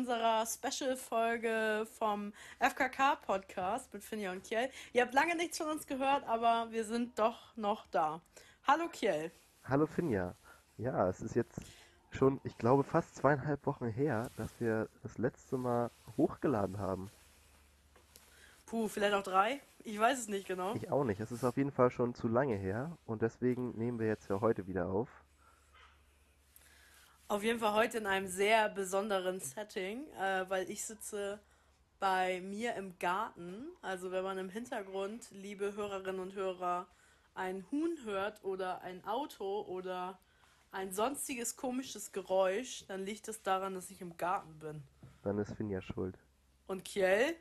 Unserer Special-Folge vom FKK-Podcast mit Finja und Kiel. Ihr habt lange nichts von uns gehört, aber wir sind doch noch da. Hallo Kiel. Hallo Finja. Ja, es ist jetzt schon, ich glaube, fast zweieinhalb Wochen her, dass wir das letzte Mal hochgeladen haben. Puh, vielleicht auch drei? Ich weiß es nicht genau. Ich auch nicht. Es ist auf jeden Fall schon zu lange her und deswegen nehmen wir jetzt ja heute wieder auf. Auf jeden Fall heute in einem sehr besonderen Setting, äh, weil ich sitze bei mir im Garten. Also wenn man im Hintergrund, liebe Hörerinnen und Hörer, ein Huhn hört oder ein Auto oder ein sonstiges komisches Geräusch, dann liegt es daran, dass ich im Garten bin. Dann ist Finja schuld. Und Kiel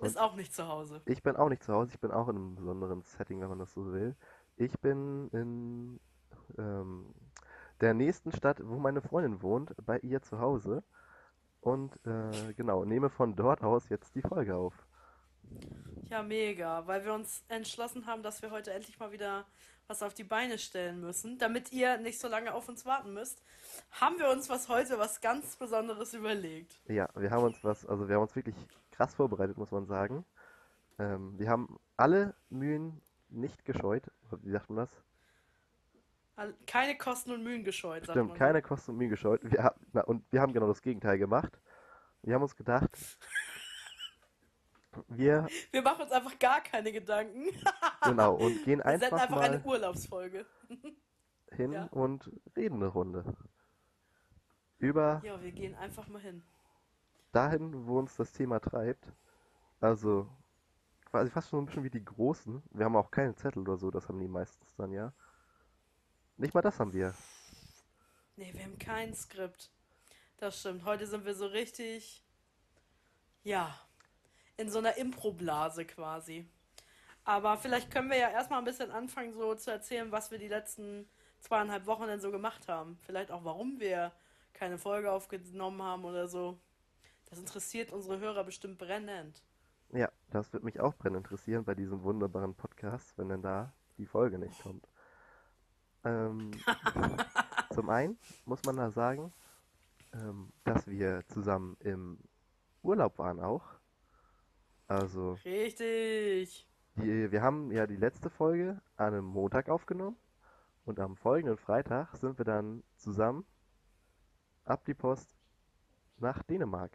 Und ist auch nicht zu Hause. Ich bin auch nicht zu Hause, ich bin auch in einem besonderen Setting, wenn man das so will. Ich bin in ähm, der nächsten Stadt, wo meine Freundin wohnt, bei ihr zu Hause. Und äh, genau, nehme von dort aus jetzt die Folge auf. Ja, mega, weil wir uns entschlossen haben, dass wir heute endlich mal wieder was auf die Beine stellen müssen. Damit ihr nicht so lange auf uns warten müsst, haben wir uns was heute was ganz Besonderes überlegt. Ja, wir haben uns was, also wir haben uns wirklich krass vorbereitet, muss man sagen. Ähm, wir haben alle Mühen nicht gescheut. Wie sagt man das? Keine Kosten und Mühen gescheut, sagt Stimmt, man. keine Kosten und Mühen gescheut. Wir, na, und wir haben genau das Gegenteil gemacht. Wir haben uns gedacht, wir, Wir machen uns einfach gar keine Gedanken. genau, und gehen Wir einfach senden einfach mal eine Urlaubsfolge. hin ja. und reden eine Runde. Über Ja, wir gehen einfach mal hin. dahin, wo uns das Thema treibt. Also quasi fast schon ein bisschen wie die Großen. Wir haben auch keinen Zettel oder so, das haben die meistens dann, ja. Nicht mal das haben wir. Nee, wir haben kein Skript. Das stimmt. Heute sind wir so richtig, ja, in so einer Improblase quasi. Aber vielleicht können wir ja erstmal ein bisschen anfangen, so zu erzählen, was wir die letzten zweieinhalb Wochen denn so gemacht haben. Vielleicht auch, warum wir keine Folge aufgenommen haben oder so. Das interessiert unsere Hörer bestimmt brennend. Ja, das wird mich auch brennend interessieren bei diesem wunderbaren Podcast, wenn denn da die Folge nicht kommt. Ähm, zum einen muss man da sagen, ähm, dass wir zusammen im Urlaub waren auch. Also, Richtig. die, wir haben ja die letzte Folge an einem Montag aufgenommen und am folgenden Freitag sind wir dann zusammen ab die Post nach Dänemark.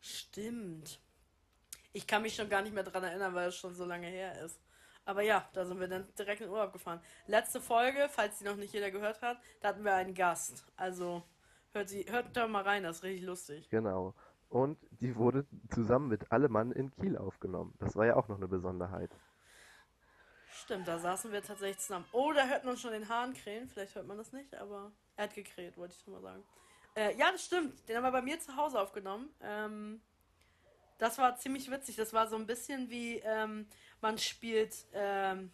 Stimmt. Ich kann mich schon gar nicht mehr dran erinnern, weil es schon so lange her ist. Aber ja, da sind wir dann direkt in Urlaub gefahren. Letzte Folge, falls die noch nicht jeder gehört hat, da hatten wir einen Gast. Also hört, sie, hört da mal rein, das ist richtig lustig. Genau. Und die wurde zusammen mit Allemann in Kiel aufgenommen. Das war ja auch noch eine Besonderheit. Stimmt, da saßen wir tatsächlich zusammen. Oh, da hört man schon den Hahn krähen. Vielleicht hört man das nicht, aber er hat gekräht, wollte ich schon mal sagen. Äh, ja, das stimmt. Den haben wir bei mir zu Hause aufgenommen. Ähm, das war ziemlich witzig. Das war so ein bisschen wie ähm, man spielt, ähm,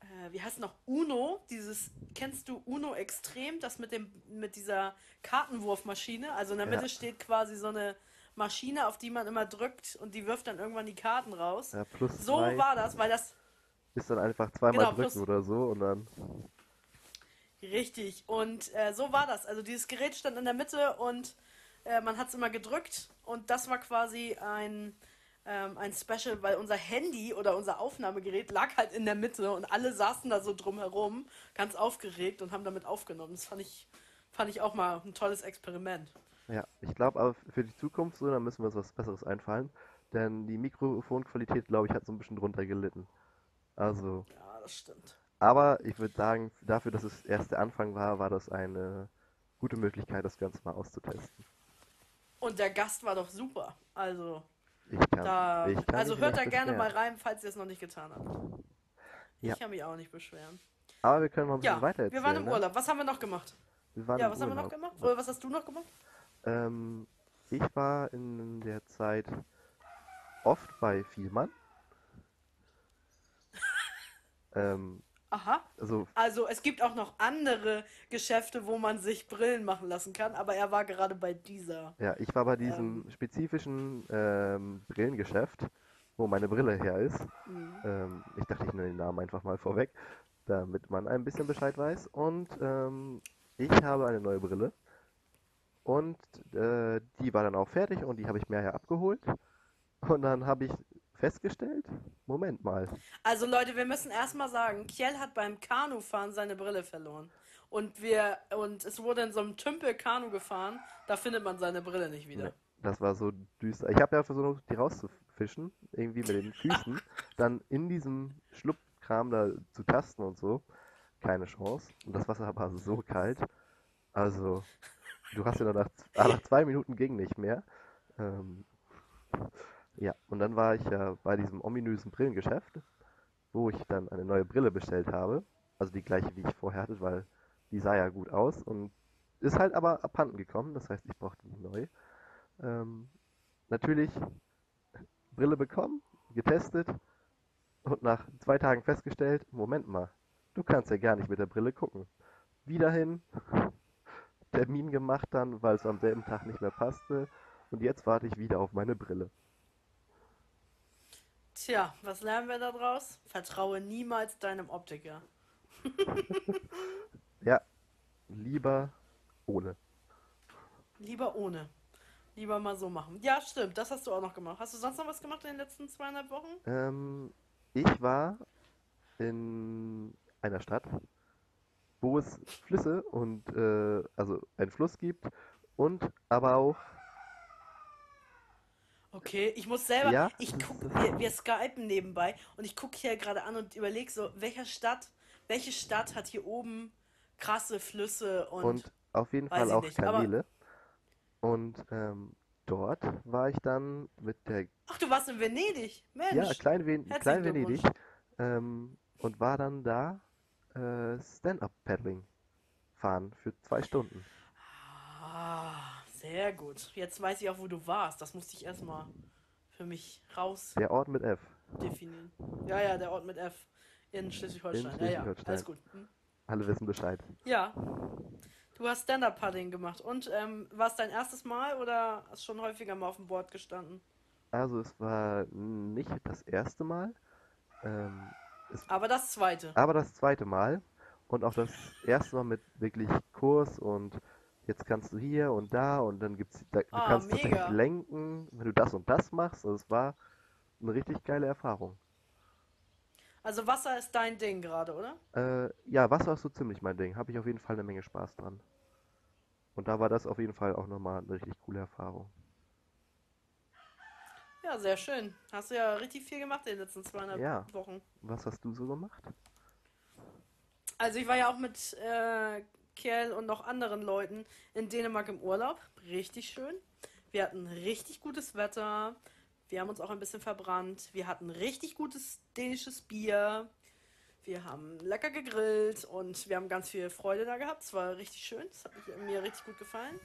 äh, wie heißt noch, Uno. Dieses, kennst du Uno Extrem? Das mit dem, mit dieser Kartenwurfmaschine. Also in der Ja. Mitte steht quasi so eine Maschine, auf die man immer drückt und die wirft dann irgendwann die Karten raus. Ja, plus So zwei war das, weil das ist dann einfach zweimal Genau, drücken oder so und dann. Richtig, und äh, so war das. Also dieses Gerät stand in der Mitte und äh, man hat es immer gedrückt und das war quasi ein, ähm, ein Special, weil unser Handy oder unser Aufnahmegerät lag halt in der Mitte und alle saßen da so drumherum, ganz aufgeregt und haben damit aufgenommen. Das fand ich, fand ich auch mal ein tolles Experiment. Ja, ich glaube aber für die Zukunft so, dann müssen wir uns was Besseres einfallen. Denn die Mikrofonqualität, glaube ich, hat so ein bisschen drunter gelitten. Also, Ja, das stimmt. aber ich würde sagen, dafür, dass es erst der Anfang war, war das eine gute Möglichkeit, das Ganze mal auszutesten. Und der Gast war doch super. Also, Ich kann, da, also hört da gerne mal rein, falls ihr es noch nicht getan habt. Ja. Ich kann mich auch nicht beschweren. Aber wir können mal ein bisschen Ja, weiter wir erzählen. waren im ne? Urlaub. Was haben wir noch gemacht? Wir waren Ja, was haben wir noch Urlaub. gemacht? Oder was hast du noch gemacht? Ähm, ich war in der Zeit oft bei Vielmann. ähm, Aha. also Also es gibt auch noch andere Geschäfte, wo man sich Brillen machen lassen kann, aber er war gerade bei dieser. Ja, ich war bei diesem spezifischen ähm, Brillengeschäft, wo meine Brille her ist. Mhm. Ähm, ich dachte, ich nenne den Namen einfach mal vorweg, damit man ein bisschen Bescheid weiß. Und ähm, ich habe eine neue Brille Und äh, die war dann auch fertig und die habe ich mir ja abgeholt. Und dann habe ich festgestellt, Moment mal. Also Leute, wir müssen erstmal sagen, Kjell hat beim Kanufahren seine Brille verloren. Und wir und es wurde in so einem Tümpel Kanu gefahren, da findet man seine Brille nicht wieder. Nee, das war so düster. Ich habe ja versucht, die rauszufischen, irgendwie mit den Füßen. dann in diesem Schlupfkram da zu tasten und so. Keine Chance. Und das Wasser war so kalt. Also, du hast ja nach, nach zwei Minuten ging nicht mehr. Ähm, ja, und dann war ich ja bei diesem ominösen Brillengeschäft, wo ich dann eine neue Brille bestellt habe. Also die gleiche, wie ich vorher hatte, weil die sah ja gut aus und ist halt aber abhanden gekommen. Das heißt, ich brauchte die neu. Ähm, natürlich Brille bekommen, getestet und nach zwei Tagen festgestellt, Moment mal, du kannst ja gar nicht mit der Brille gucken. Wieder hin, Termin gemacht dann, weil es am selben Tag nicht mehr passte und jetzt warte ich wieder auf meine Brille. Tja, was lernen wir daraus? Vertraue niemals deinem Optiker. ja, lieber ohne. Lieber ohne. Lieber mal so machen. Ja, stimmt, das hast du auch noch gemacht. Hast du sonst noch was gemacht in den letzten zweieinhalb Wochen? Ähm, ich war in einer Stadt, wo es Flüsse und äh, also einen Fluss gibt und aber auch Okay, ich muss selber, ja? ich guck, wir, wir skypen nebenbei und ich gucke hier gerade an und überlege so, welcher Stadt, welche Stadt hat hier oben krasse Flüsse und. Und auf jeden Fall auch nicht, Kanäle. Und ähm, dort war ich dann mit der. Ach, du warst in Venedig, Mensch. Ja, Klein, Ven Klein Venedig. Ähm, und war dann da äh, Stand-Up-Paddling fahren für zwei Stunden. Ah. Sehr gut. Jetzt weiß ich auch, wo du warst. Das musste ich erstmal für mich raus. Der Ort mit F. Definieren. Ja, ja, der Ort mit F. In Schleswig-Holstein. Schleswig ja, ja, alles gut. Hm? Alle wissen Bescheid. Ja. Du hast Stand-Up-Paddling gemacht. Und ähm, war es dein erstes Mal oder hast du schon häufiger mal auf dem Board gestanden? Also es war nicht das erste Mal. Ähm, aber das zweite. Aber das zweite Mal. Und auch das erste Mal mit wirklich Kurs und jetzt kannst du hier und da und dann gibt's, da, du ah, kannst mega. tatsächlich lenken, wenn du das und das machst. Also es war eine richtig geile Erfahrung. Also Wasser ist dein Ding gerade, oder? Äh, ja, Wasser ist so ziemlich mein Ding. Habe ich auf jeden Fall eine Menge Spaß dran. Und da war das auf jeden Fall auch nochmal eine richtig coole Erfahrung. Ja, sehr schön. Hast du ja richtig viel gemacht in den letzten zweieinhalb ja. Wochen. Was hast du so gemacht? Also ich war ja auch mit äh, Kerl und noch anderen Leuten in Dänemark im Urlaub. Richtig schön. Wir hatten richtig gutes Wetter. Wir haben uns auch ein bisschen verbrannt. Wir hatten richtig gutes dänisches Bier. Wir haben lecker gegrillt und wir haben ganz viel Freude da gehabt. Es war richtig schön. Das hat mir richtig gut gefallen.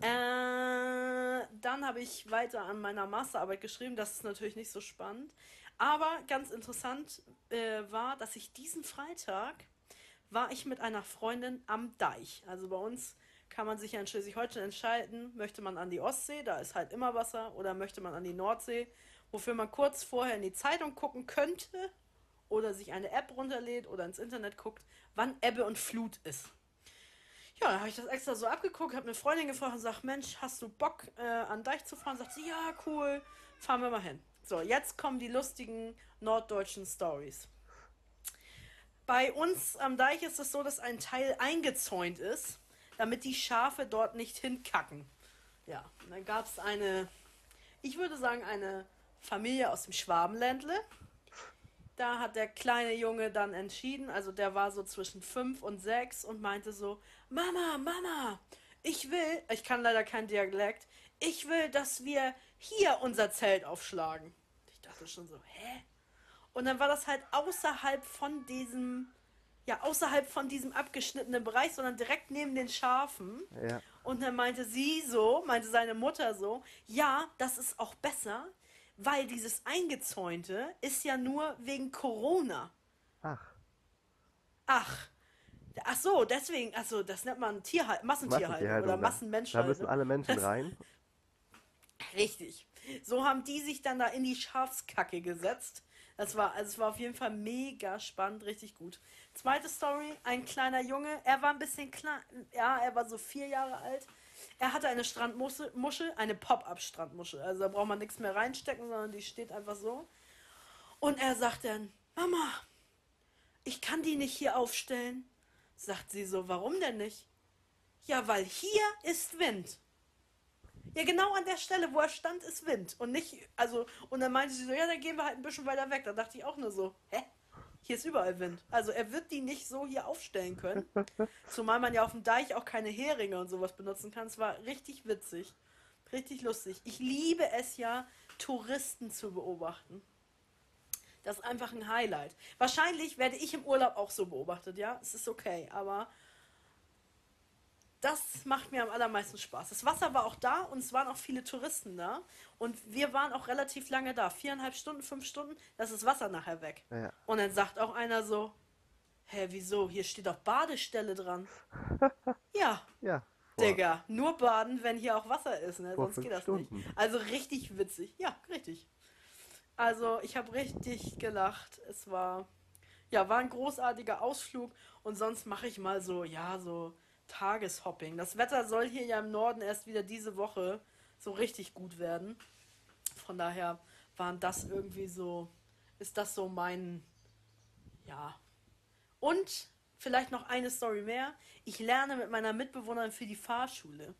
Äh, dann habe ich weiter an meiner Masterarbeit geschrieben. Das ist natürlich nicht so spannend. Aber ganz interessant äh, war, dass ich diesen Freitag war ich mit einer Freundin am Deich. Also bei uns kann man sich ja in Schleswig-Holstein entscheiden, möchte man an die Ostsee, da ist halt immer Wasser, oder möchte man an die Nordsee, wofür man kurz vorher in die Zeitung gucken könnte oder sich eine App runterlädt oder ins Internet guckt, wann Ebbe und Flut ist. Ja, dann habe ich das extra so abgeguckt, habe eine Freundin gefragt und sagt, Mensch, hast du Bock äh, an Deich zu fahren? Sagt sie, ja, cool, fahren wir mal hin. So, jetzt kommen die lustigen norddeutschen Stories. Bei uns am Deich ist es so, dass ein Teil eingezäunt ist, damit die Schafe dort nicht hinkacken. Ja, und dann gab es eine, ich würde sagen, eine Familie aus dem Schwabenländle. Da hat der kleine Junge dann entschieden, also der war so zwischen fünf und sechs und meinte so, Mama, Mama, ich will, ich kann leider kein Dialekt, ich will, dass wir hier unser Zelt aufschlagen. Ich dachte schon so, hä? Und dann war das halt außerhalb von diesem, ja, außerhalb von diesem abgeschnittenen Bereich, sondern direkt neben den Schafen. Ja. Und dann meinte sie so, meinte seine Mutter so, ja, das ist auch besser, weil dieses Eingezäunte ist ja nur wegen Corona. Ach. Ach. Ach so, deswegen, also das nennt man Tierhalt, Massentierhaltung oder Massenmenschhaltung. Da müssen alle Menschen rein. Richtig. So haben die sich dann da in die Schafskacke gesetzt Das war, also es war auf jeden Fall mega spannend, richtig gut. Zweite Story, ein kleiner Junge, er war ein bisschen klein, ja, er war so vier Jahre alt. Er hatte eine Strandmuschel, Muschel, eine Pop-up-Strandmuschel. Also da braucht man nichts mehr reinstecken, sondern die steht einfach so. Und er sagt dann, Mama, ich kann die nicht hier aufstellen. Sagt sie so, warum denn nicht? Ja, weil hier ist Wind. Ja, genau an der Stelle, wo er stand, ist Wind. Und nicht, also, und dann meinte sie so, ja, dann gehen wir halt ein bisschen weiter weg. Da dachte ich auch nur so, hä? Hier ist überall Wind. Also er wird die nicht so hier aufstellen können. Zumal man ja auf dem Deich auch keine Heringe und sowas benutzen kann. Es war richtig witzig. Richtig lustig. Ich liebe es ja, Touristen zu beobachten. Das ist einfach ein Highlight. Wahrscheinlich werde ich im Urlaub auch so beobachtet, ja. Es ist okay, aber das macht mir am allermeisten Spaß. Das Wasser war auch da und es waren auch viele Touristen da. Und wir waren auch relativ lange da. Viereinhalb Stunden, fünf Stunden, das ist Wasser nachher weg. Ja. Und dann sagt auch einer so, hä, wieso? Hier steht doch Badestelle dran. ja, Ja. Digga, nur baden, wenn hier auch Wasser ist, ne? Sonst geht das Stunden. nicht. Also richtig witzig. Ja, richtig. Also ich habe richtig gelacht. Es war, ja, war ein großartiger Ausflug und sonst mache ich mal so, ja, so Tageshopping. Das Wetter soll hier ja im Norden erst wieder diese Woche so richtig gut werden. Von daher waren das irgendwie so, ist das so mein, ja. Und vielleicht noch eine Story mehr. Ich lerne mit meiner Mitbewohnerin für die Fahrschule.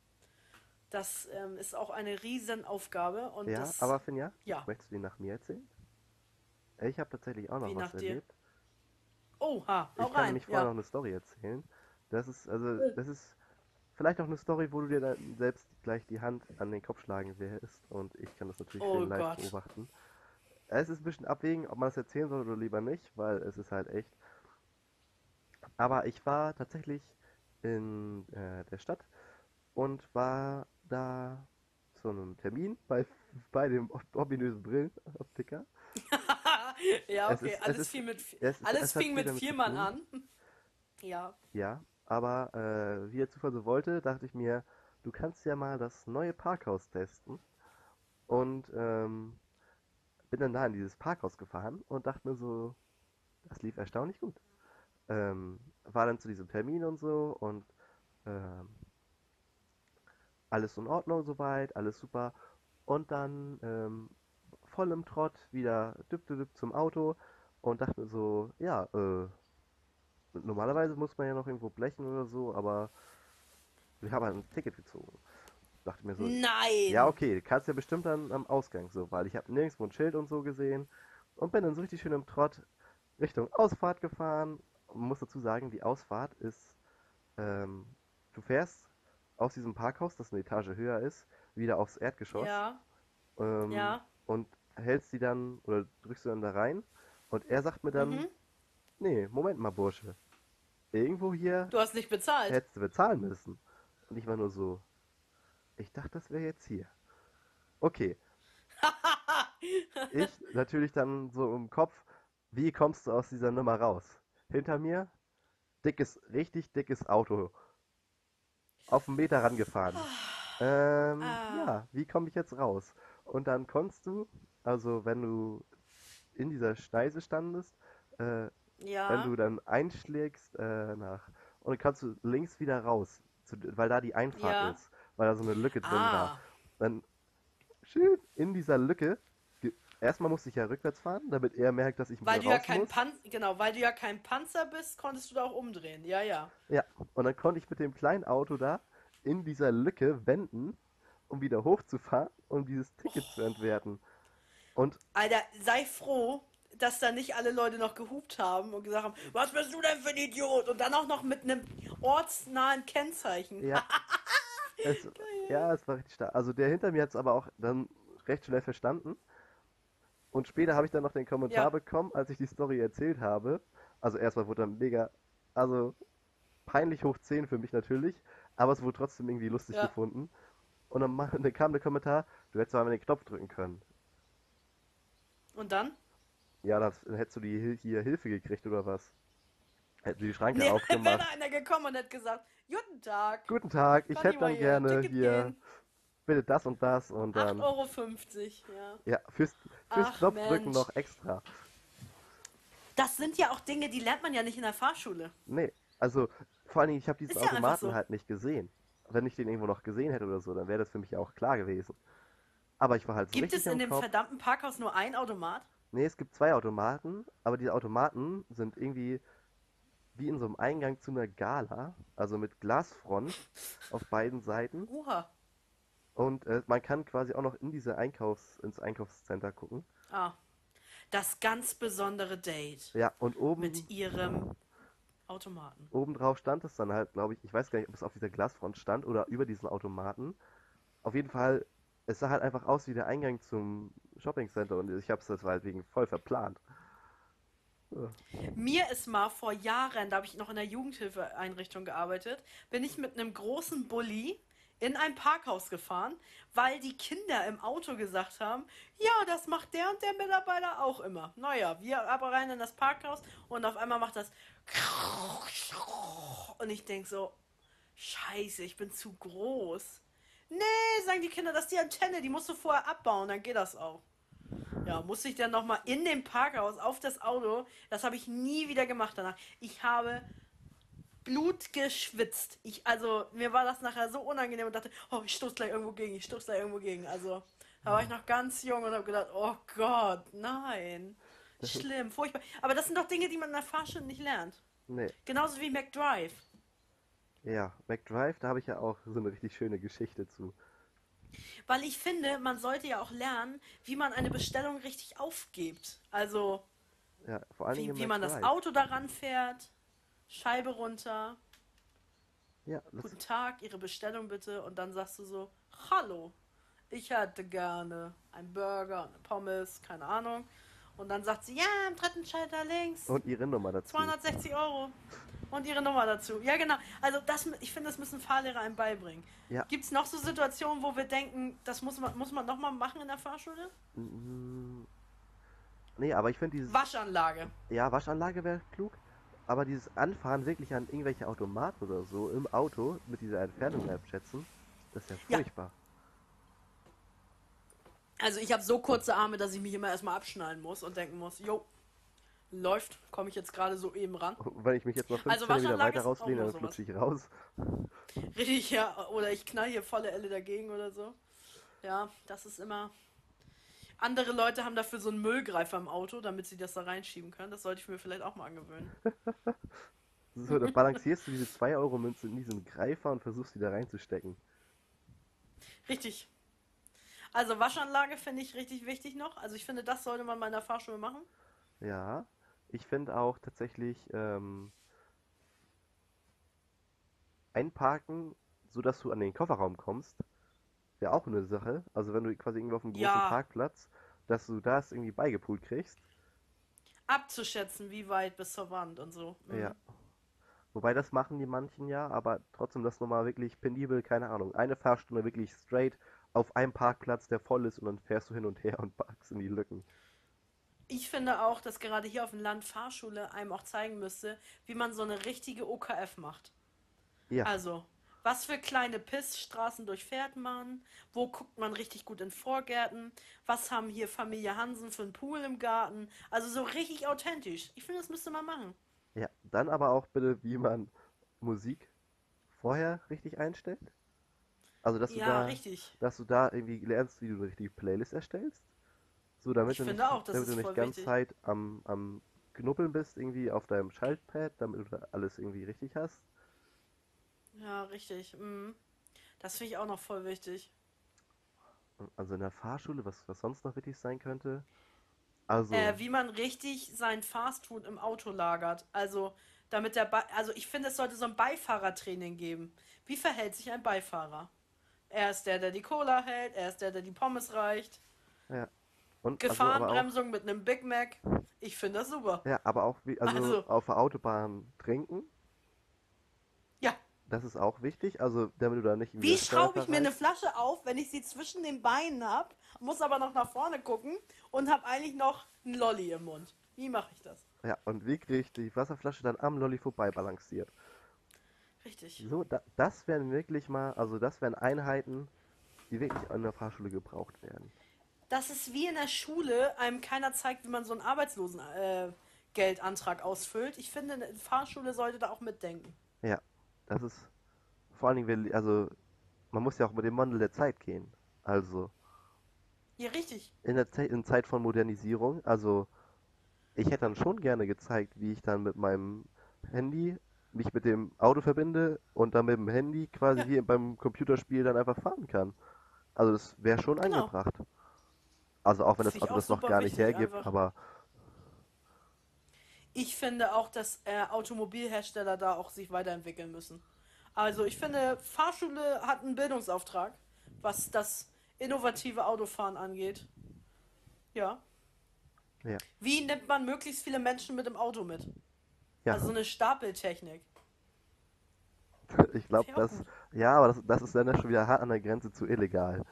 Das ähm, ist auch eine Riesenaufgabe. Und Ja, das, aber Finja, ja. möchtest du die nach mir erzählen? Ich habe tatsächlich auch noch Wie was nach dir? erlebt. Oha, Ich hau kann rein. nämlich vorher Ja. noch eine Story erzählen. Das ist, also, das ist vielleicht auch eine Story, wo du dir dann selbst gleich die Hand an den Kopf schlagen wirst. Und ich kann das natürlich Oh live beobachten. Es ist ein bisschen abwägen, ob man das erzählen soll oder lieber nicht, weil es ist halt echt. Aber ich war tatsächlich in äh, der Stadt und war da zu einem Termin bei, bei dem ominösen Brillenoptiker. ja, okay. ist- es alles ist- viel mit, es- alles fing mit zu vier Mann tun. an. Ja. Ja, aber äh, wie der Zufall so wollte, dachte ich mir, du kannst ja mal das neue Parkhaus testen. Und ähm, bin dann da in dieses Parkhaus gefahren und dachte mir so, das lief erstaunlich gut. Ähm, war dann zu diesem Termin und so und ähm, alles in Ordnung soweit, alles super. Und dann ähm, voll im Trott wieder düpp, düpp, düpp zum Auto und dachte mir so, ja, äh, normalerweise muss man ja noch irgendwo blechen oder so, aber wir haben halt ein Ticket gezogen. Dachte mir so, Nein. ja, okay, kannst ja bestimmt dann am Ausgang so, weil ich habe nirgendwo ein Schild und so gesehen und bin dann so richtig schön im Trott Richtung Ausfahrt gefahren. Und muss dazu sagen, die Ausfahrt ist, ähm, du fährst aus diesem Parkhaus, das eine Etage höher ist, wieder aufs Erdgeschoss Ja, ähm, ja. und hältst die dann oder drückst du dann da rein und er sagt mir dann, Mhm. Nee, Moment mal, Bursche, irgendwo hier Du hast nicht bezahlt. hättest du bezahlen müssen. Und ich war nur so, ich dachte, das wäre jetzt hier. Okay. Ich natürlich dann so im Kopf, wie kommst du aus dieser Nummer raus? Hinter mir, dickes, richtig dickes Auto. Auf einen Meter rangefahren. Ähm, Ah. ja, wie komme ich jetzt raus? Und dann konntest du, also wenn du in dieser Schneise standest, äh, wenn ja. du dann einschlägst äh, nach und dann kannst du links wieder raus, zu, weil da die Einfahrt Ja. ist, weil da so eine Lücke drin war. Ah. Dann schön in dieser Lücke. Erstmal musste ich ja rückwärts fahren, damit er merkt, dass ich Weil du ja raus kein muss. Pan genau, weil du ja kein Panzer bist, konntest du da auch umdrehen. Ja, ja. Ja, und dann konnte ich mit dem kleinen Auto da in dieser Lücke wenden, um wieder hochzufahren, um dieses Ticket Oh. zu entwerten. Und Alter, sei froh, dass da nicht alle Leute noch gehupt haben und gesagt haben, was bist du denn für ein Idiot? Und dann auch noch mit einem ortsnahen Kennzeichen. ja, es, ja, es war richtig stark. Also der hinter mir hat es aber auch dann recht schnell verstanden. Und später habe ich dann noch den Kommentar Ja. bekommen, als ich die Story erzählt habe. Also erstmal wurde dann mega, also peinlich hoch 10 für mich natürlich, aber es wurde trotzdem irgendwie lustig Ja. gefunden. Und dann, dann kam der Kommentar, du hättest mal den Knopf drücken können. Und dann? Ja, das, dann hättest du die hier Hilfe gekriegt oder was? Hätten sie die Schranke Nee, wäre aufgemacht. einer gekommen und hätte gesagt, guten Tag, Guten Tag, ich hätte dann gerne Ticket hier gehen? bitte das und das und 8,50 dann Euro, ja. ja fürs fürs Ach, Knopfdrücken Mensch. noch extra. Das sind ja auch Dinge, die lernt man ja nicht in der Fahrschule. Nee, also vor allen Dingen, ich habe diesen Ist ja einfach Automaten so. halt nicht gesehen. Wenn ich den irgendwo noch gesehen hätte oder so, dann wäre das für mich auch klar gewesen. Aber ich war halt so Gibt richtig es in im dem Kopf. verdammten Parkhaus nur ein Automat? Nee, es gibt zwei Automaten, aber diese Automaten sind irgendwie wie in so einem Eingang zu einer Gala, also mit Glasfront auf beiden Seiten. Oha. Und äh, man kann quasi auch noch in diese Einkaufs-, ins Einkaufscenter gucken. Ah. Das ganz besondere Date Ja, und oben, mit ihrem Automaten. oben drauf stand es dann halt, glaube ich, ich weiß gar nicht, ob es auf dieser Glasfront stand oder über diesen Automaten. Auf jeden Fall, es sah halt einfach aus wie der Eingang zum Shoppingcenter und ich habe es das halt wegen voll verplant. Mir ist mal vor Jahren, da habe ich noch in der Jugendhilfeeinrichtung gearbeitet, bin ich mit einem großen Bulli in ein Parkhaus gefahren, weil die Kinder im Auto gesagt haben, ja, das macht der und der Mitarbeiter auch immer. Naja, wir aber rein in das Parkhaus und auf einmal macht das und ich denke so, scheiße, ich bin zu groß. Nee, sagen die Kinder, das ist die Antenne, die musst du vorher abbauen, dann geht das auch. Ja, musste ich dann nochmal in dem Parkhaus auf das Auto. Das habe ich nie wieder gemacht danach. Ich habe Blut geschwitzt. Ich, also, mir war das nachher so unangenehm und dachte, oh, ich stoß gleich irgendwo gegen, ich stoß gleich irgendwo gegen. Also, da war ich noch ganz jung und habe gedacht, oh Gott, nein. Schlimm, furchtbar. Aber das sind doch Dinge, die man in der Fahrschule nicht lernt. Nee, Genauso wie McDrive. Ja, McDrive, da habe ich ja auch so eine richtig schöne Geschichte zu. Weil ich finde, man sollte ja auch lernen, wie man eine Bestellung richtig aufgibt. Also, Ja, wie, wie man das. Auto daran fährt, Scheibe runter, Ja, guten Tag, Ihre Bestellung bitte. Und dann sagst du so, hallo, ich hätte gerne einen Burger, eine Pommes, keine Ahnung. Und dann sagt sie, ja, im dritten Schalter links, und ihre Nummer dazu. 260 Euro. Und ihre Nummer dazu. Ja, genau. Also das, ich finde, das müssen Fahrlehrer einem beibringen. Ja. Gibt es noch so Situationen, wo wir denken, das muss man, muss man nochmal machen in der Fahrschule? Nee, aber ich finde dieses. Waschanlage. Ja, Waschanlage wäre klug. Aber dieses Anfahren wirklich an irgendwelche Automaten oder so im Auto mit dieser Entfernung abschätzen, das ist ja Ja. furchtbar. Also ich habe so kurze Arme, dass ich mich immer erstmal abschnallen muss und denken muss, jo, läuft, komme ich jetzt gerade so eben ran. Wenn ich mich jetzt noch fünf Also Waschanlage weiter rauslehne, dann sowas. flutsche ich raus. Richtig, ja. Oder ich knall hier volle Elle dagegen oder so. Ja, das ist immer. Andere Leute haben dafür so einen Müllgreifer im Auto, damit sie das da reinschieben können. Das sollte ich mir vielleicht auch mal angewöhnen. So, dann balancierst du diese 2-Euro-Münze in diesen Greifer und versuchst die da reinzustecken. Richtig. Also Waschanlage finde ich richtig wichtig noch. Also ich finde, das sollte man mal in der Fahrschule machen. Ja, ich finde auch tatsächlich ähm, einparken, sodass du an den Kofferraum kommst, wäre auch eine Sache. Also wenn du quasi irgendwo auf einem großen Ja. Parkplatz, dass du das irgendwie beigepult kriegst. Abzuschätzen, wie weit bis zur Wand und so. Mhm. Ja. Wobei das machen die manchen ja, aber trotzdem das nochmal wirklich penibel, keine Ahnung, eine Fahrstunde wirklich straight auf einem Parkplatz, der voll ist und dann fährst du hin und her und parkst in die Lücken. Ich finde auch, dass gerade hier auf dem Land Fahrschule einem auch zeigen müsste, wie man so eine richtige OKF macht. Ja, Also, was für kleine Pissstraßen durchfährt man? Wo guckt man richtig gut in Vorgärten? Was haben hier Familie Hansen für einen Pool im Garten? Also so richtig authentisch. Ich finde, das müsste man machen. ja. Dann aber auch bitte, wie man Musik vorher richtig einstellt. Also, dass du Ja, da, richtig. dass du da irgendwie lernst, wie du eine richtige Playlist erstellst. So, damit Ich du nicht, auch, damit du nicht ganz wichtig. Zeit am, am Knuppeln bist, irgendwie auf deinem Schaltpad, damit du da alles irgendwie richtig hast. Ja, richtig. Mhm. Das finde ich auch noch voll wichtig. Also in der Fahrschule, was, was sonst noch wichtig sein könnte. Also, Äh, wie man richtig sein Fastfood im Auto lagert. Also, damit der Be also ich finde, es sollte so ein Beifahrertraining geben. Wie verhält sich ein Beifahrer? Er ist der, der die Cola hält, er ist der, der die Pommes reicht. ja. Und also Gefahrenbremsung mit einem Big Mac. Ich finde das super. ja, aber auch wie, also, Also- auf der Autobahn trinken, Ja. das ist auch wichtig. Also, damit du da nicht Wie schraube ich mir eine Flasche auf, wenn ich sie zwischen den Beinen habe, muss aber noch nach vorne gucken und habe eigentlich noch einen Lolli im Mund? Wie mache ich das? Ja, und wie kriege ich die Wasserflasche dann am Lolli vorbei balanciert? Richtig. So, da, das wären wirklich mal, also das wären Einheiten, die wirklich an der Fahrschule gebraucht werden. Das ist wie in der Schule, einem keiner zeigt, wie man so ein Arbeitslosengeld äh, ausfüllt. Ich finde, eine Fahrschule sollte da auch mitdenken. Ja, das ist vor allen Dingen, also man muss ja auch mit dem Wandel der Zeit gehen. Also Ja, richtig. in der Ze in Zeit von Modernisierung, also ich hätte dann schon gerne gezeigt, wie ich dann mit meinem Handy mich mit dem Auto verbinde und dann mit dem Handy quasi Ja. wie beim Computerspiel dann einfach fahren kann. Also das wäre schon Genau. angebracht. Also auch wenn Das das Auto das noch gar nicht hergibt, einfach. aber Ich finde auch, dass äh, Automobilhersteller da auch sich weiterentwickeln müssen. Also ich finde, Fahrschule hat einen Bildungsauftrag, was das innovative Autofahren angeht. Ja. Ja. Wie nimmt man möglichst viele Menschen mit dem Auto mit? ja, Also eine Stapeltechnik. ich glaube, das, gut. ja, aber das, das ist dann schon wieder hart an der Grenze zu illegal.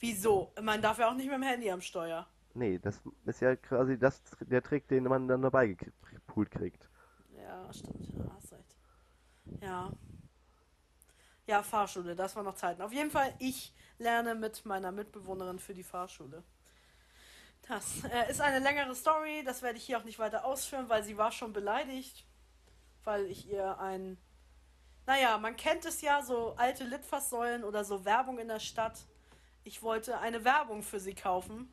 Wieso? Man darf ja auch nicht mit dem Handy am Steuer. Nee, das ist ja quasi das, der Trick, den man dann dabei gepult kriegt. Ja, stimmt. Ja, hast recht. Ja. Ja, Fahrschule, das war noch Zeiten. Auf jeden Fall, ich lerne mit meiner Mitbewohnerin für die Fahrschule. Das äh, ist eine längere Story, das werde ich hier auch nicht weiter ausführen, weil sie war schon beleidigt, weil ich ihr ein... Naja, man kennt es ja, so alte Litfaßsäulen oder so Werbung in der Stadt. Ich wollte eine Werbung für sie kaufen,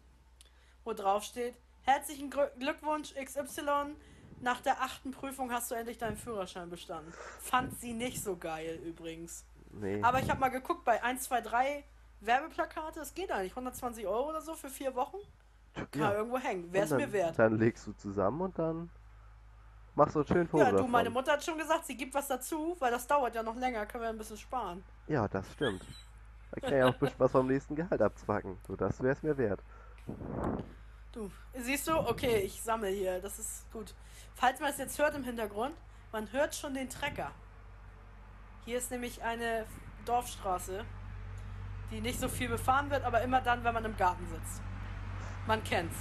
wo drauf steht, herzlichen Glück- Glückwunsch XY, nach der achten Prüfung hast du endlich deinen Führerschein bestanden. Fand sie nicht so geil übrigens. Nee. Aber ich habe mal geguckt bei 1, 2, 3 Werbeplakate, es geht eigentlich 120 Euro oder so für vier Wochen. Kann Ja. irgendwo hängen. Wäre es mir wert. Dann legst du zusammen und dann machst du ein schön Foto Ja, du, davon. meine Mutter hat schon gesagt, sie gibt was dazu, weil das dauert ja noch länger, können wir ein bisschen sparen. Ja, das stimmt. Da kann ich auch bisschen was vom nächsten Gehalt abzwacken. So, das wäre es mir wert. Du, siehst du? Okay, ich sammle hier, das ist gut. Falls man es jetzt hört im Hintergrund, man hört schon den Trecker. Hier ist nämlich eine Dorfstraße, die nicht so viel befahren wird, aber immer dann, wenn man im Garten sitzt. Man kennt's.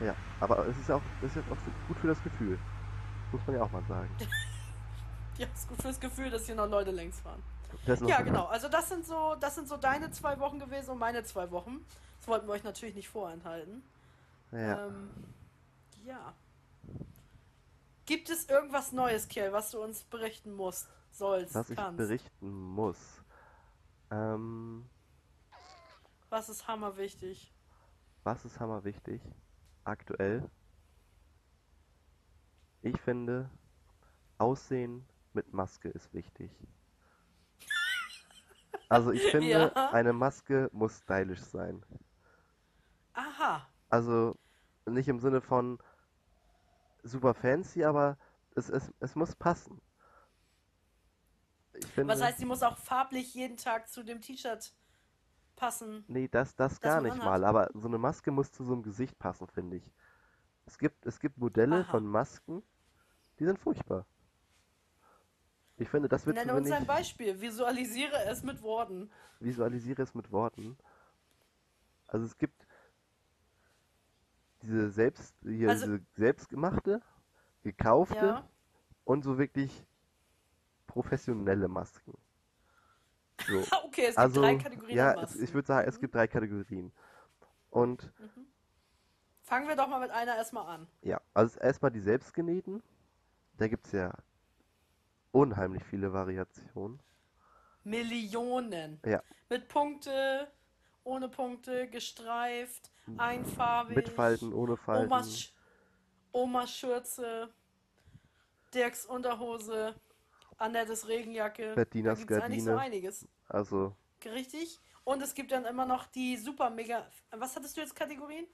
Ja, aber es ist ja auch, es ist auch gut für das Gefühl. Muss man ja auch mal sagen. Ja, ist gut fürs Gefühl, dass hier noch Leute längs fahren. Das Ja, genau. Also das sind so, das sind so deine zwei Wochen gewesen und meine zwei Wochen. Das wollten wir euch natürlich nicht vorenthalten. Ja. Ähm, ja. Gibt es irgendwas Neues, Kiel, was du uns berichten musst, sollst, Was ich kannst? berichten muss. Ähm, Was ist hammerwichtig? was ist hammer wichtig? Aktuell. Ich finde, Aussehen mit Maske ist wichtig. Also ich finde, Ja. eine Maske muss stylisch sein. Aha. Also nicht im Sinne von super fancy, aber es, es, es muss passen. Finde, Was heißt, sie muss auch farblich jeden Tag zu dem T-Shirt passen? nee, das, das das gar nicht anhat? mal, aber so eine Maske muss zu so einem Gesicht passen, finde ich. Es gibt, es gibt Modelle Aha. von Masken, die sind furchtbar. Ich finde, das wird zu Nenne uns ein Beispiel. Visualisiere es mit Worten. visualisiere es mit Worten. Also es gibt diese selbst, hier, Also- diese selbstgemachte, gekaufte Ja. und so wirklich professionelle Masken. So. Okay, es gibt Also, drei Kategorien ja, es, Masken. ich würde sagen, es gibt drei Kategorien. Und Fangen wir doch mal mit einer erstmal an. ja, also erstmal die selbstgenähten. Da gibt es ja unheimlich viele Variationen. Millionen. Ja, Mit Punkte, ohne Punkte, gestreift, einfarbig. mit Falten, ohne Falten. Omas, Omas Schürze, Dirks Unterhose, Annettes Regenjacke. Bettinas eigentlich so Gardine. einiges. Also, Richtig. Und es gibt dann immer noch die super mega. Was hattest du jetzt Kategorien?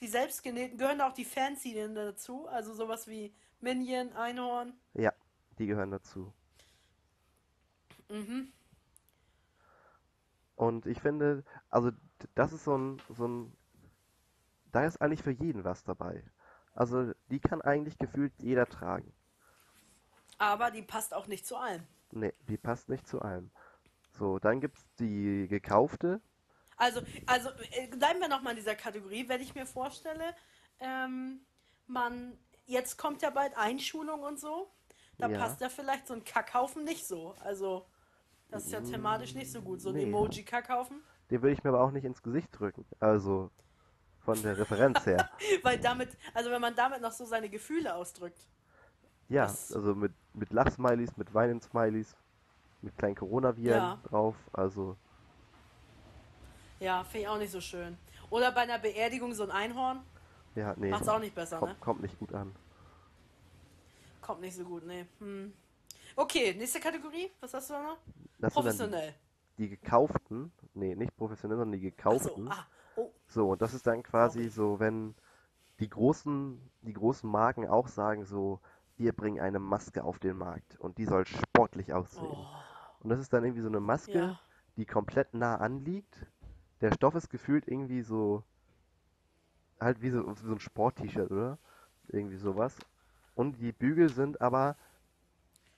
Die selbstgenähten. Gehören auch die fancy dazu? Also sowas wie Minion, Einhorn. ja, die gehören dazu. Mhm. Und ich finde, also das ist so ein, so ein, da ist eigentlich für jeden was dabei. Also die kann eigentlich gefühlt jeder tragen. Aber die passt auch nicht zu allem. Nee, die passt nicht zu allem. So, dann gibt's die gekaufte. Also, also äh, bleiben wir nochmal in dieser Kategorie, wenn ich mir vorstelle, ähm, man, jetzt kommt ja bald Einschulung und so, da Ja. passt ja vielleicht so ein Kackhaufen nicht so. Also, das ist ja thematisch nicht so gut, so ein Nee. Emoji-Kackhaufen. Den will ich mir aber auch nicht ins Gesicht drücken. Also, von der Referenz her. Weil damit, also wenn man damit noch so seine Gefühle ausdrückt. Ja, also mit, mit Lachsmileys, mit Weinen-Smileys, mit kleinen Coronaviren Ja. drauf. Also, Ja, finde ich auch nicht so schön. Oder bei einer Beerdigung so ein Einhorn. ja, nee. Macht's auch nicht besser, kommt, ne? kommt nicht gut an. Kommt nicht so gut, ne. Hm. Okay, nächste Kategorie. Was hast du da noch? Das Professionell. die, die gekauften, nee, nicht professionell, sondern die so, gekauften. ah, oh, So, und das ist dann quasi Sorry. so, wenn die großen, die großen Marken auch sagen so, wir bringen eine Maske auf den Markt und die soll sportlich aussehen. oh, Und das ist dann irgendwie so eine Maske, ja. die komplett nah anliegt. Der Stoff ist gefühlt irgendwie so, halt wie so, wie so ein Sport-T-Shirt, oder? Irgendwie sowas. Und die Bügel sind aber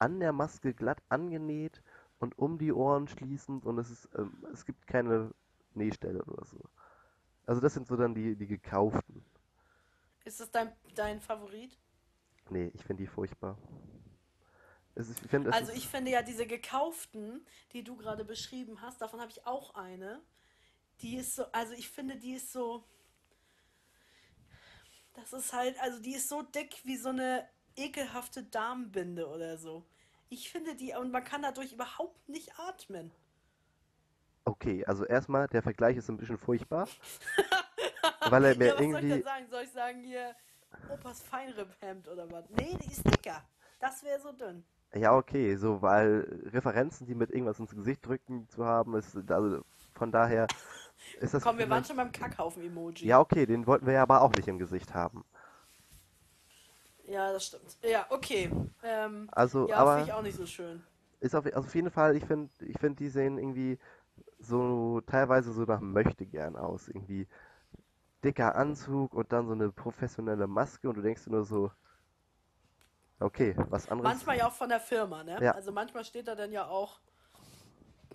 an der Maske glatt angenäht und um die Ohren schließend und es ist, ähm, es gibt keine Nähstelle oder so. Also das sind so dann die, die gekauften. Ist das dein, dein Favorit? Nee, ich finde die furchtbar. Ist, ich finde, es Also ist, ich finde ja diese gekauften, die du gerade beschrieben hast, davon habe ich auch eine. Die ist so, also ich finde, die ist so. Das ist halt, also die ist so dick wie so eine ekelhafte Darmbinde oder so. Ich finde die, und man kann dadurch überhaupt nicht atmen. okay, also erstmal, der Vergleich ist ein bisschen furchtbar. weil er mir ja, was soll ich irgendwie, denn sagen? Soll ich sagen hier Opas Feinripphemd oder was? Nee, die ist dicker. Das wäre so dünn. Ja, okay, so, weil Referenzen, die mit irgendwas ins Gesicht drücken zu haben, ist, also von daher ist das Komm, wir waren schon beim Kackhaufen-Emoji. Ja, okay, den wollten wir ja aber auch nicht im Gesicht haben. Ja, das stimmt. Ja, okay. Ähm, Also, ja, aber finde ich auch nicht so schön. ist auf, also auf jeden Fall, ich finde, ich finde, die sehen irgendwie so teilweise so nach Möchtegern aus. Irgendwie dicker Anzug und dann so eine professionelle Maske und du denkst nur so, okay, was anderes. Manchmal ja auch von der Firma, ne? Ja. Also manchmal steht da dann ja auch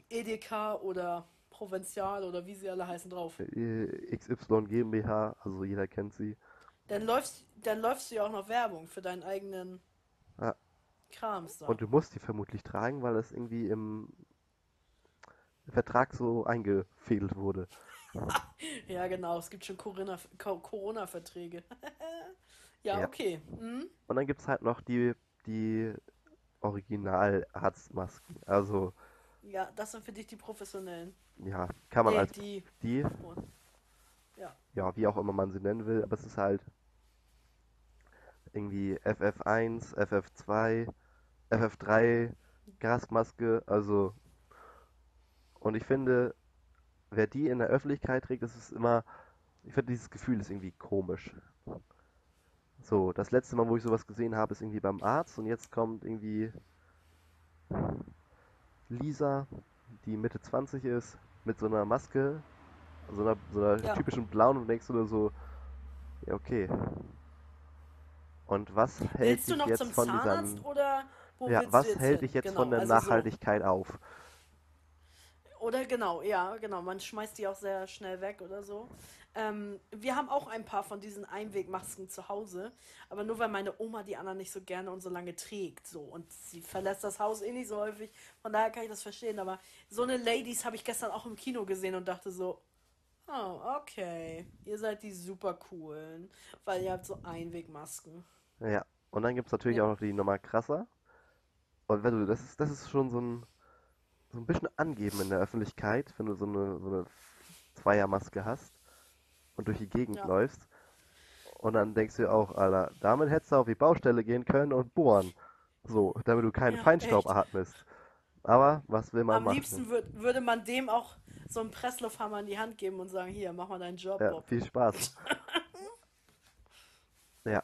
EDK oder Provinzial oder wie sie alle heißen drauf. Äh, XY GmbH, also jeder kennt sie. Dann läufst, dann läufst du ja auch noch Werbung für deinen eigenen Ja. Krams da. Und du musst die vermutlich tragen, weil es irgendwie im Vertrag so eingefädelt wurde. Ja, genau. Es gibt schon Corona- Co- Corona-Verträge. ja, Ja. okay. Mhm. Und dann gibt es halt noch die, die Original-Arztmasken. Also, Ja, das sind für dich die professionellen. Ja, kann man Nee, als die. die. Ja. ja, wie auch immer man sie nennen will, aber es ist halt irgendwie FF1, FF2, FF3, Gasmaske, also. Und ich finde, wer die in der Öffentlichkeit trägt, das ist immer, ich finde dieses Gefühl ist irgendwie komisch. So, das letzte Mal, wo ich sowas gesehen habe, ist irgendwie beim Arzt und jetzt kommt irgendwie Lisa, die Mitte 20 ist, mit so einer Maske, so einer, so einer Ja. typischen blauen und denkst du nur so, ja, okay. Und was hält Willst du dich noch jetzt zum von Zahnarzt diesem, oder wo ja, was hält dich jetzt Genau, von der also so. Nachhaltigkeit auf? Oder genau, ja, genau. Man schmeißt die auch sehr schnell weg oder so. Ähm, wir haben auch ein paar von diesen Einwegmasken zu Hause, aber nur weil meine Oma die anderen nicht so gerne und so lange trägt. So. Und sie verlässt das Haus eh nicht so häufig. Von daher kann ich das verstehen. Aber so eine Ladies habe ich gestern auch im Kino gesehen und dachte so, oh, okay. Ihr seid die super coolen, weil ihr habt so Einwegmasken. Ja, und dann gibt es natürlich Ja. auch noch die Nummer krasser. Und wenn du, das ist, das ist schon so ein, so ein bisschen angeben in der Öffentlichkeit, wenn du so eine, so eine Zweiermaske hast und durch die Gegend Ja. läufst. Und dann denkst du auch, Alter, damit hättest du auf die Baustelle gehen können und bohren. So, damit du keinen Ja, Feinstaub echt. atmest. Aber was will man Am machen? liebsten würd, würde man dem auch so einen Presslufthammer in die Hand geben und sagen, hier, mach mal deinen Job, Ja, Bob. viel Spaß. Ja.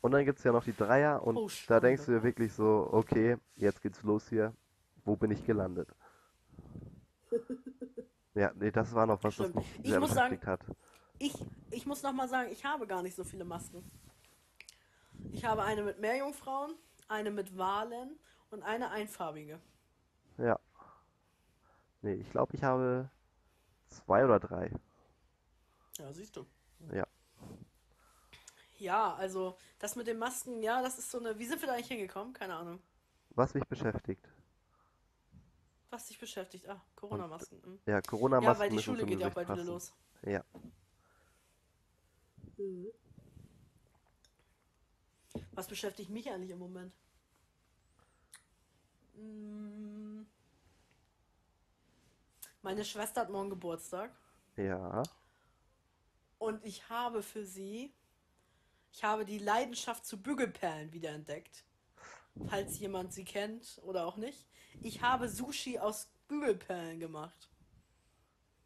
Und dann gibt es ja noch die Dreier und Oh, da denkst du dir wirklich so, okay, jetzt geht's los hier. Wo bin ich gelandet? Ja, nee, das war noch was, das Stimmt. mich Ich sehr muss sagen- hat. Ich, ich muss noch mal sagen, ich habe gar nicht so viele Masken. Ich habe eine mit Meerjungfrauen, eine mit Walen und eine einfarbige. Ja. Nee, ich glaube, ich habe zwei oder drei. Ja, siehst du. Ja. Ja, also das mit den Masken, ja, das ist so eine. Wie sind wir da eigentlich hingekommen? Keine Ahnung. Was mich beschäftigt. Was dich beschäftigt? Ah, Corona-Masken. hm. Ja, Ja, Corona-Masken weil die Schule geht ja auch bald wieder los. Ja. Was beschäftigt mich eigentlich im Moment? Mm. Meine Schwester hat morgen Geburtstag Ja. und ich habe für sie, ich habe die Leidenschaft zu Bügelperlen wiederentdeckt. Falls jemand sie kennt oder auch nicht. Ich habe Sushi aus Bügelperlen gemacht.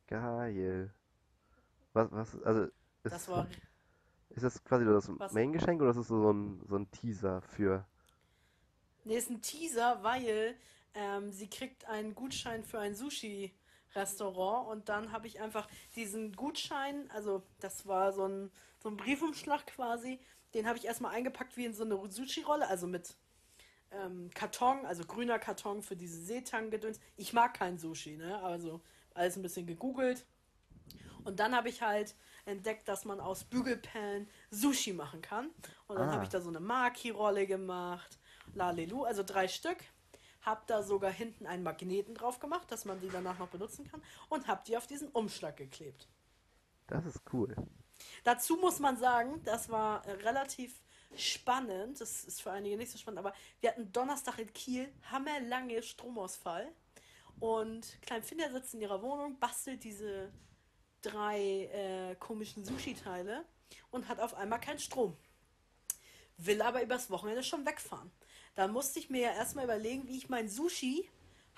Geil. Was, was, also, Das war ist das quasi nur das Was? Main-Geschenk oder ist das so ein, so ein Teaser für. Nee, ist ein Teaser, weil ähm, sie kriegt einen Gutschein für ein Sushi-Restaurant und dann habe ich einfach diesen Gutschein, also das war so ein, so ein Briefumschlag quasi, den habe ich erstmal eingepackt wie in so eine Sushi-Rolle, also mit ähm, Karton, also grüner Karton für diese Seetang-Gedöns. Ich mag kein Sushi, ne? Also alles ein bisschen gegoogelt. Und dann habe ich halt entdeckt, dass man aus Bügelperlen Sushi machen kann. Und dann Ah. habe ich da so eine Maki-Rolle gemacht. Lalelu, also drei Stück. Hab da sogar hinten einen Magneten drauf gemacht, dass man die danach noch benutzen kann. Und hab die auf diesen Umschlag geklebt. Das ist cool. Dazu muss man sagen, das war relativ spannend. Das ist für einige nicht so spannend, aber wir hatten Donnerstag in Kiel hammerlange Stromausfall. Und Klein Finder sitzt in ihrer Wohnung, bastelt diese drei äh, komischen Sushi-Teile und hat auf einmal keinen Strom. Will aber übers Wochenende schon wegfahren. Da musste ich mir ja erstmal überlegen, wie ich mein Sushi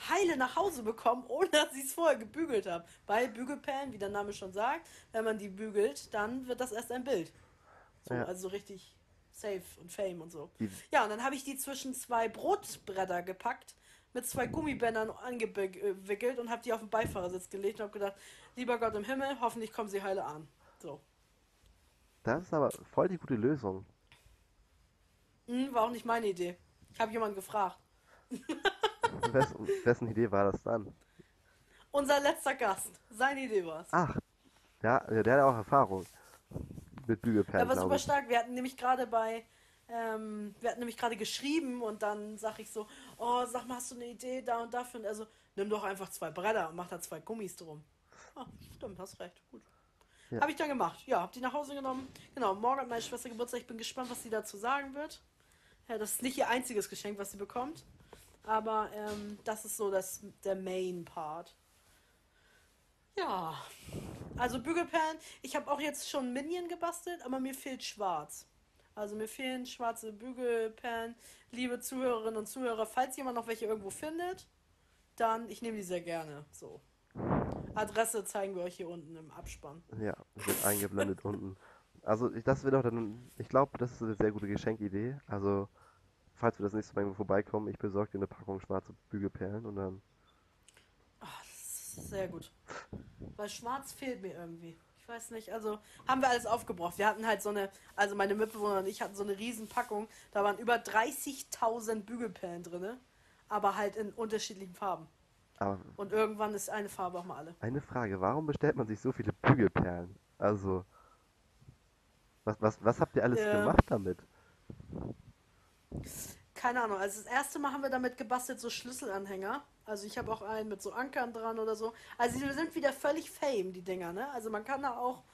heile nach Hause bekomme, ohne dass ich es vorher gebügelt habe. Bei Bügelperlen, wie der Name schon sagt, wenn man die bügelt, dann wird das erst ein Bild. So, Ja. Also so richtig safe und fame und so. Ja, und dann habe ich die zwischen zwei Brotbretter gepackt, mit zwei Gummibändern angewickelt und habe die auf den Beifahrersitz gelegt und habe gedacht, lieber Gott im Himmel, hoffentlich kommen sie heile an. So. Das ist aber voll die gute Lösung. Hm, war auch nicht meine Idee. Ich habe jemanden gefragt. Wes, wessen Idee war das dann? Unser letzter Gast. Seine Idee war's. Ach, ja, ja, der hat auch Erfahrung mit Er Bügelperlen, war glaube super stark. Wir hatten nämlich gerade bei, ähm, wir hatten nämlich gerade geschrieben und dann sag ich so, oh, sag mal, hast du eine Idee da und dafür? Und er so, nimm doch einfach zwei Bretter und mach da zwei Gummis drum. Ah, stimmt, hast recht. Gut. Ja. Habe ich dann gemacht. Ja, hab die nach Hause genommen. Genau, morgen hat meine Schwester Geburtstag. Ich bin gespannt, was sie dazu sagen wird. Ja, das ist nicht ihr einziges Geschenk, was sie bekommt. Aber ähm, das ist so das, der Main Part. Ja. Also Bügelperlen. Ich habe auch jetzt schon Minion gebastelt, aber mir fehlt schwarz. Also mir fehlen schwarze Bügelperlen. Liebe Zuhörerinnen und Zuhörer, falls jemand noch welche irgendwo findet, dann ich nehme die sehr gerne. So. Adresse zeigen wir euch hier unten im Abspann. Ja, wird eingeblendet unten. Also ich, das wird auch dann, ich glaube, das ist eine sehr gute Geschenkidee. Also, falls wir das nächste Mal irgendwo vorbeikommen, ich besorge dir eine Packung schwarze Bügelperlen und dann, Ah, das ist sehr gut. Weil schwarz fehlt mir irgendwie. Weiß nicht, also haben wir alles aufgebraucht. Wir hatten halt so eine, also meine Mitbewohner und ich hatten so eine riesen Packung. Da waren über 30.000 Bügelperlen drin, aber halt in unterschiedlichen Farben. aber Und irgendwann ist eine Farbe auch mal alle. eine Frage, warum bestellt man sich so viele Bügelperlen? Also, was, was, was habt ihr alles Ja. gemacht damit? Keine Ahnung, also das erste Mal haben wir damit gebastelt, so Schlüsselanhänger. Also ich habe auch einen mit so Ankern dran oder so. Also die sind wieder völlig fame, die Dinger, ne? Also man kann da auch,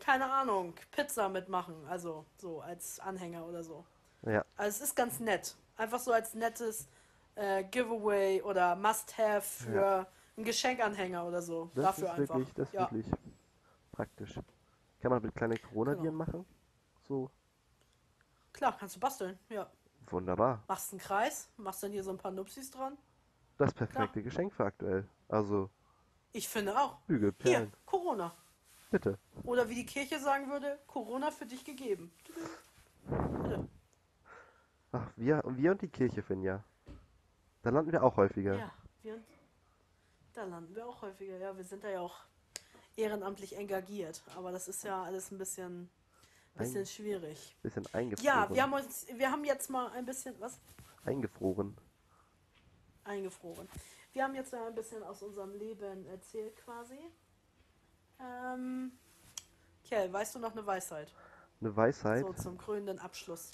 keine Ahnung, Pizza mitmachen. Also so als Anhänger oder so. Ja, Also es ist ganz nett. Einfach so als nettes äh, Giveaway oder Must-Have für Ja. einen Geschenkanhänger oder so. das Dafür ist einfach. wirklich, das ist ja. wirklich praktisch. Kann man mit kleinen Corona-Viren Genau. machen? So, Klar, kannst du basteln. Ja. wunderbar. Machst einen Kreis, machst dann hier so ein paar Nupsis dran. Das perfekte Geschenk für aktuell. Also, Ich finde auch. Hier, Bügelperlen, Corona. bitte. Oder wie die Kirche sagen würde, Corona für dich gegeben. Bitte. Ach, wir, wir und die Kirche, Finja. Da landen wir auch häufiger. Ja, wir, da landen wir auch häufiger. Ja, wir sind da ja auch ehrenamtlich engagiert. Aber das ist ja alles ein bisschen, bisschen Ein- schwierig. Bisschen eingefroren. Ja, wir haben uns, wir haben jetzt mal ein bisschen, was? Eingefroren. Eingefroren. Wir haben jetzt ein bisschen aus unserem Leben erzählt quasi. Ähm, Kell, weißt du noch eine Weisheit? Eine Weisheit. So zum krönenden Abschluss.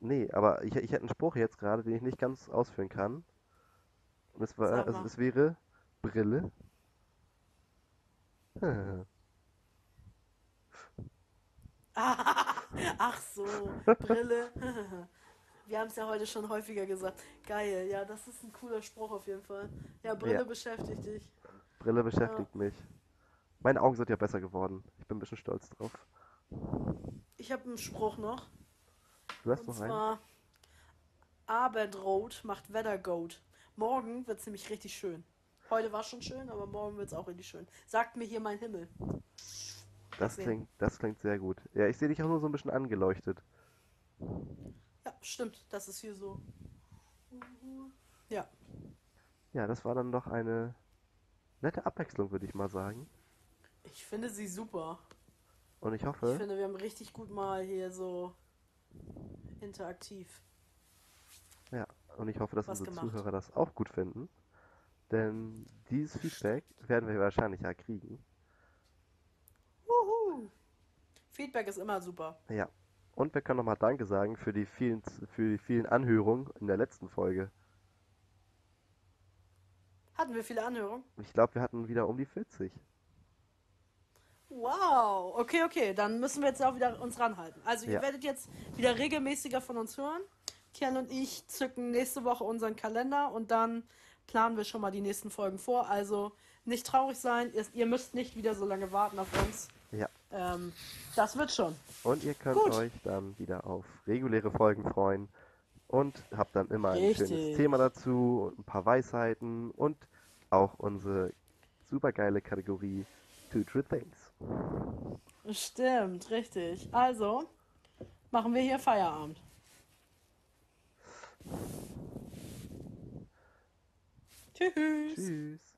Nee, aber ich, ich hätte einen Spruch jetzt gerade, den ich nicht ganz ausführen kann. Und es, war, also es wäre Brille. Ach so, Brille. Wir haben es ja heute schon häufiger gesagt. Geil, ja, das ist ein cooler Spruch auf jeden Fall. Ja, Brille Ja. beschäftigt dich. Brille beschäftigt mich. Meine Augen sind ja besser geworden. Ich bin ein bisschen stolz drauf. Ich habe einen Spruch noch. Du hast Und noch einen? zwar: Abendrot macht Wettergoat. Morgen wird es nämlich richtig schön. Heute war schon schön, aber morgen wird es auch richtig schön. Sagt mir hier mein Himmel. Das sehen. klingt, das klingt sehr gut. Ja, ich sehe dich auch nur so ein bisschen angeleuchtet. Ja, stimmt. Das ist hier so. Ja, Ja, das war dann doch eine nette Abwechslung, würde ich mal sagen. ich finde sie super. Und ich Ich hoffe, finde, wir haben richtig gut mal hier so interaktiv. ja, und ich hoffe, dass unsere gemacht. Zuhörer das auch gut finden. Denn dieses Feedback werden wir wahrscheinlich ja kriegen. Feedback ist immer super. Ja. Und wir können nochmal Danke sagen für die vielen, für die vielen Anhörungen in der letzten Folge. Hatten wir viele Anhörungen? Ich glaube, wir hatten wieder um die 40. Wow, okay, okay, dann müssen wir jetzt auch wieder uns ranhalten. Also ihr Ja. werdet jetzt wieder regelmäßiger von uns hören. Kian und ich zücken nächste Woche unseren Kalender und dann planen wir schon mal die nächsten Folgen vor. Also nicht traurig sein, ihr, ihr müsst nicht wieder so lange warten auf uns. Ähm, das wird schon. Und ihr könnt Gut. euch dann wieder auf reguläre Folgen freuen und habt dann immer ein schönes. Thema dazu und ein paar Weisheiten und auch unsere supergeile Kategorie Two True Things. Stimmt, richtig. Also machen wir hier Feierabend. Tschüss. Tschüss.